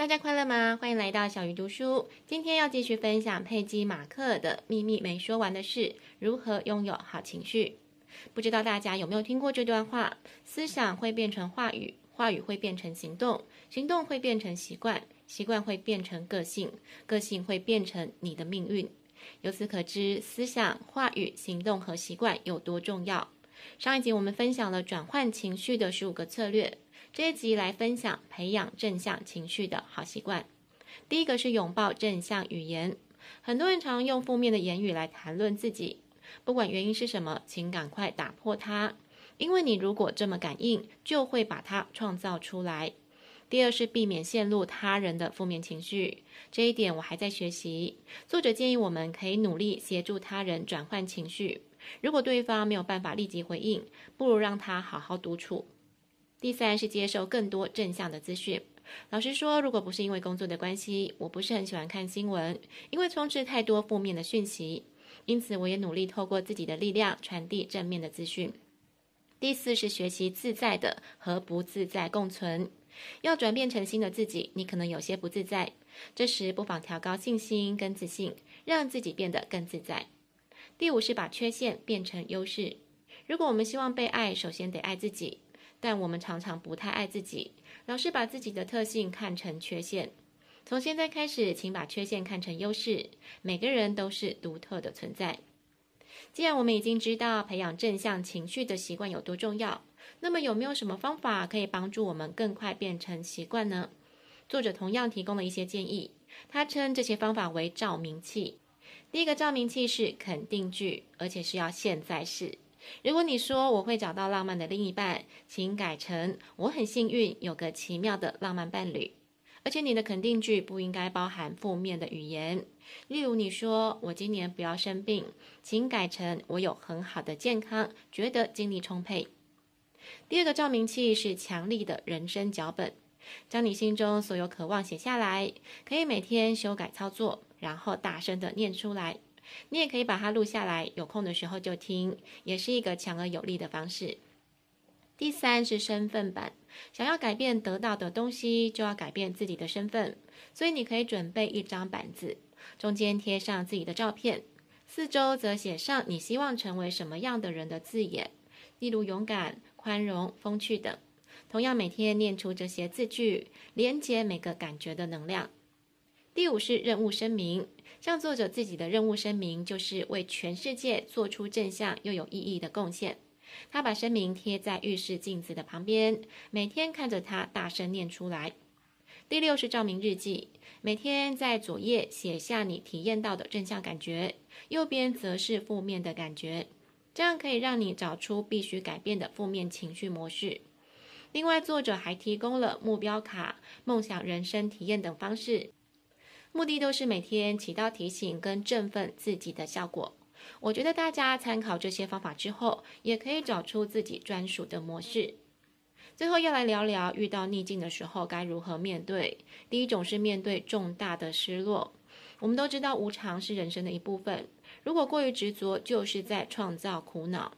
大家快乐吗？欢迎来到小鱼读书。今天要继续分享佩姬马克的秘密没说完的事：如何拥有好情绪。不知道大家有没有听过这段话？思想会变成话语，话语会变成行动，行动会变成习惯，习惯会变成个性，个性会变成你的命运。由此可知，思想、话语、行动和习惯有多重要。上一集我们分享了转换情绪的十五个策略，这一集来分享培养正向情绪的好习惯。第一个是拥抱正向语言。很多人常用负面的言语来谈论自己，不管原因是什么，请赶快打破它，因为你如果这么感应，就会把它创造出来。第二是避免陷入他人的负面情绪，这一点我还在学习。作者建议我们可以努力协助他人转换情绪。如果对方没有办法立即回应，不如让他好好独处。第三是接受更多正向的资讯。老实说，如果不是因为工作的关系，我不是很喜欢看新闻，因为充斥太多负面的讯息。因此，我也努力透过自己的力量传递正面的资讯。第四是学习自在的和不自在共存。要转变成新的自己，你可能有些不自在，这时不妨调高信心跟自信，让自己变得更自在。第五是把缺陷变成优势。如果我们希望被爱，首先得爱自己，但我们常常不太爱自己，老是把自己的特性看成缺陷。从现在开始，请把缺陷看成优势。每个人都是独特的存在。既然我们已经知道培养正向情绪的习惯有多重要，那么有没有什么方法可以帮助我们更快变成习惯呢？作者同样提供了一些建议，他称这些方法为照明器。第一个照明器是肯定句，而且是要现在式。如果你说我会找到浪漫的另一半，请改成我很幸运有个奇妙的浪漫伴侣。而且你的肯定句不应该包含负面的语言，例如你说我今年不要生病，请改成我有很好的健康，觉得精力充沛。第二个照明器是强力的人生脚本，将你心中所有渴望写下来，可以每天修改操作，然后大声的念出来。你也可以把它录下来，有空的时候就听，也是一个强而有力的方式。第三是身份版，想要改变得到的东西，就要改变自己的身份。所以你可以准备一张板子，中间贴上自己的照片，四周则写上你希望成为什么样的人的字眼，例如勇敢、宽容、风趣等。同样每天念出这些字句，连接每个感觉的能量。第五是任务声明，像作者自己的任务声明，就是为全世界做出正向又有意义的贡献。他把声明贴在浴室镜子的旁边，每天看着它大声念出来。第六是照明日记，每天在左页写下你体验到的正向感觉，右边则是负面的感觉，这样可以让你找出必须改变的负面情绪模式。另外，作者还提供了目标卡、梦想人生体验等方式，目的都是每天起到提醒跟振奋自己的效果。我觉得大家参考这些方法之后，也可以找出自己专属的模式。最后要来聊聊遇到逆境的时候该如何面对。第一种是面对重大的失落。我们都知道无常是人生的一部分，如果过于执着，就是在创造苦恼。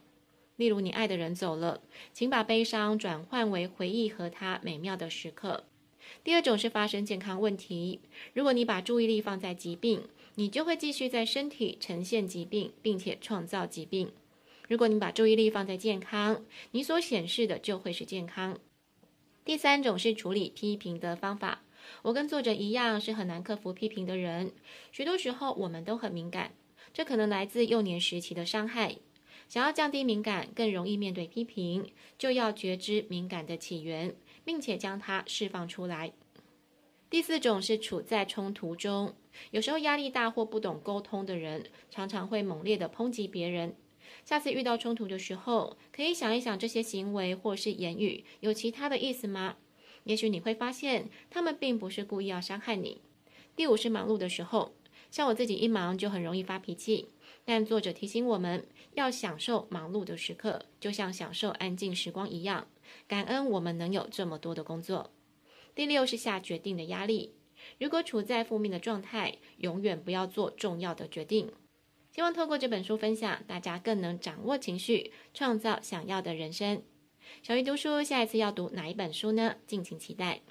例如你爱的人走了，请把悲伤转换为回忆和他美妙的时刻。第二种是发生健康问题，如果你把注意力放在疾病，你就会继续在身体呈现疾病，并且创造疾病。如果你把注意力放在健康，你所显示的就会是健康。第三种是处理批评的方法。我跟作者一样，是很难克服批评的人。许多时候我们都很敏感，这可能来自幼年时期的伤害。想要降低敏感，更容易面对批评，就要觉知敏感的起源，并且将它释放出来。第四种是处在冲突中，有时候压力大或不懂沟通的人，常常会猛烈地抨击别人。下次遇到冲突的时候，可以想一想这些行为或是言语有其他的意思吗？也许你会发现，他们并不是故意要伤害你。第五是忙碌的时候，像我自己一忙就很容易发脾气，但作者提醒我们要享受忙碌的时刻，就像享受安静时光一样，感恩我们能有这么多的工作。第六是下决定的压力。如果处在负面的状态，永远不要做重要的决定。希望透过这本书分享，大家更能掌握情绪，创造想要的人生。小鱼读书，下一次要读哪一本书呢？敬请期待。